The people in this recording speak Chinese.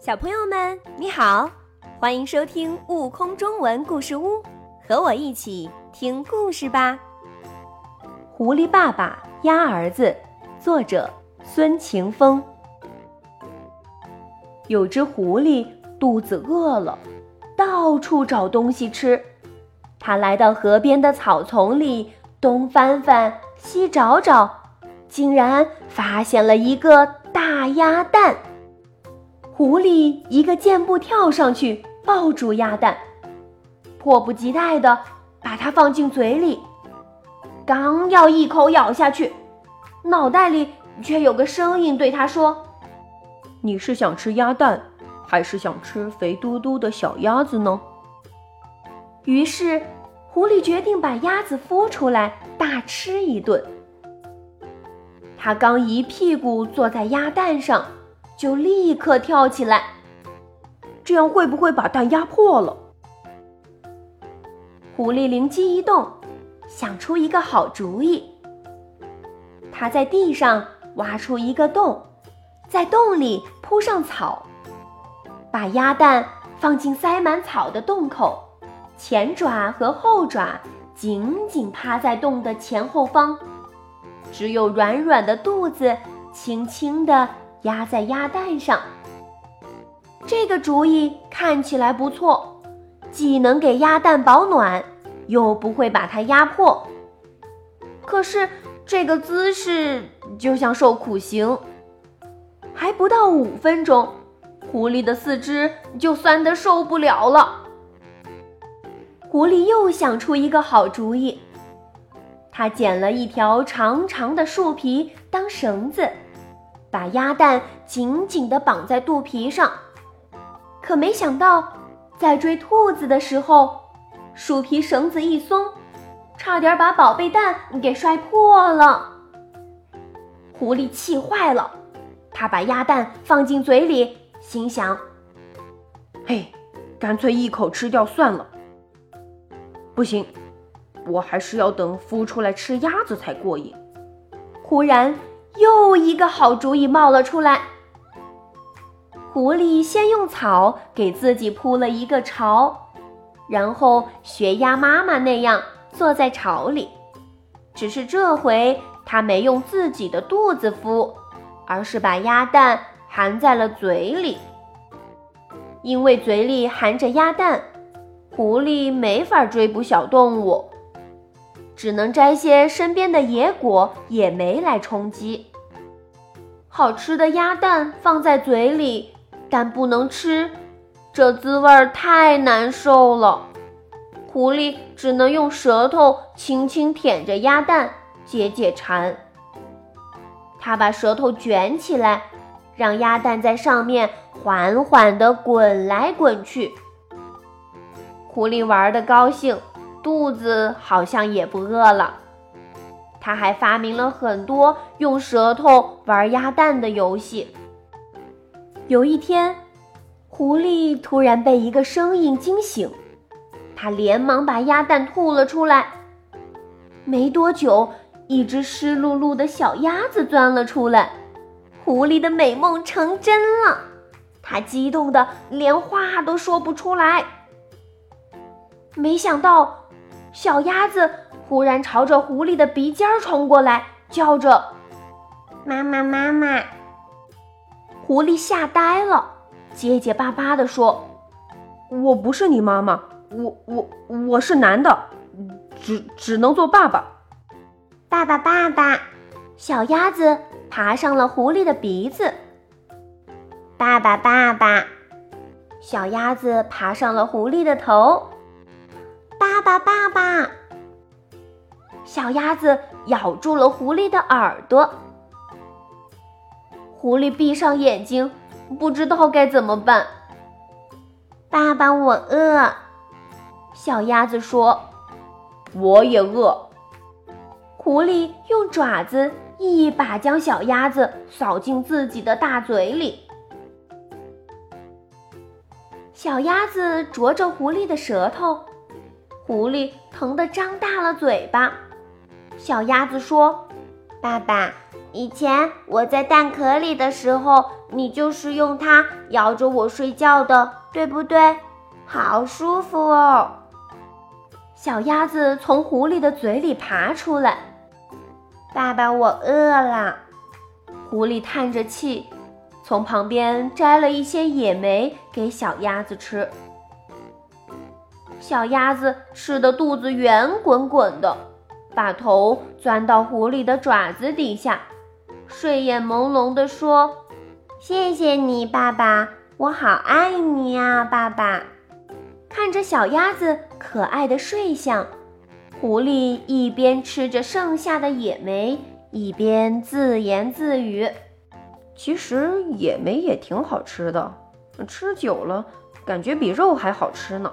小朋友们，你好，欢迎收听《悟空中文故事屋》，和我一起听故事吧。狐狸爸爸鸭儿子，作者孙晴风。有只狐狸肚子饿了，到处找东西吃。它来到河边的草丛里，东翻翻，西找找，竟然发现了一个大鸭蛋。狐狸一个箭步跳上去，抱住鸭蛋，迫不及待地把它放进嘴里。刚要一口咬下去，脑袋里却有个声音对他说：“你是想吃鸭蛋，还是想吃肥嘟嘟的小鸭子呢？”于是，狐狸决定把鸭子孵出来大吃一顿。他刚一屁股坐在鸭蛋上。就立刻跳起来，这样会不会把蛋压破了？狐狸灵机一动，想出一个好主意。他在地上挖出一个洞，在洞里铺上草，把鸭蛋放进塞满草的洞口，前爪和后爪紧紧趴在洞的前后方，只有软软的肚子轻轻地。压在鸭蛋上，这个主意看起来不错，既能给鸭蛋保暖，又不会把它压破。可是这个姿势就像受苦刑，还不到五分钟，狐狸的四肢就酸得受不了了。狐狸又想出一个好主意，他捡了一条长长的树皮当绳子。把鸭蛋紧紧地绑在肚皮上，可没想到，在追兔子的时候，树皮绳子一松，差点把宝贝蛋给摔破了。狐狸气坏了，他把鸭蛋放进嘴里，心想：“嘿，干脆一口吃掉算了。”不行，我还是要等孵出来吃鸭子才过瘾。忽然。又一个好主意冒了出来。狐狸先用草给自己铺了一个巢，然后学鸭妈妈那样坐在巢里。只是这回它没用自己的肚子孵，而是把鸭蛋含在了嘴里。因为嘴里含着鸭蛋，狐狸没法追捕小动物。只能摘些身边的野果、野莓来充饥。好吃的鸭蛋放在嘴里，但不能吃，这滋味儿太难受了。狐狸只能用舌头轻轻舔着鸭蛋解解馋。它把舌头卷起来，让鸭蛋在上面缓缓地滚来滚去。狐狸玩得高兴。肚子好像也不饿了，他还发明了很多用舌头玩鸭蛋的游戏。有一天，狐狸突然被一个声音惊醒，他连忙把鸭蛋吐了出来。没多久，一只湿漉漉的小鸭子钻了出来，狐狸的美梦成真了，他激动的连话都说不出来。没想到。小鸭子忽然朝着狐狸的鼻尖冲过来，叫着：“妈妈，妈妈！”狐狸吓呆了，结结巴巴地说：“我不是你妈妈，我我我是男的，只只能做爸爸。”爸爸，爸爸！小鸭子爬上了狐狸的鼻子。爸爸，爸爸！小鸭子爬上了狐狸的头。爸爸，爸爸！小鸭子咬住了狐狸的耳朵。狐狸闭上眼睛，不知道该怎么办。爸爸，我饿。小鸭子说：“我也饿。”狐狸用爪子一把将小鸭子扫进自己的大嘴里。小鸭子啄着狐狸的舌头。狐狸疼得张大了嘴巴，小鸭子说：“爸爸，以前我在蛋壳里的时候，你就是用它摇着我睡觉的，对不对？好舒服哦。小鸭子从狐狸的嘴里爬出来。爸爸，我饿了。狐狸叹着气，从旁边摘了一些野莓给小鸭子吃。小鸭子吃的肚子圆滚滚的，把头钻到狐狸的爪子底下，睡眼朦胧地说：“谢谢你，爸爸，我好爱你呀，爸爸。”看着小鸭子可爱的睡相，狐狸一边吃着剩下的野莓，一边自言自语：“其实野莓也挺好吃的，吃久了感觉比肉还好吃呢。”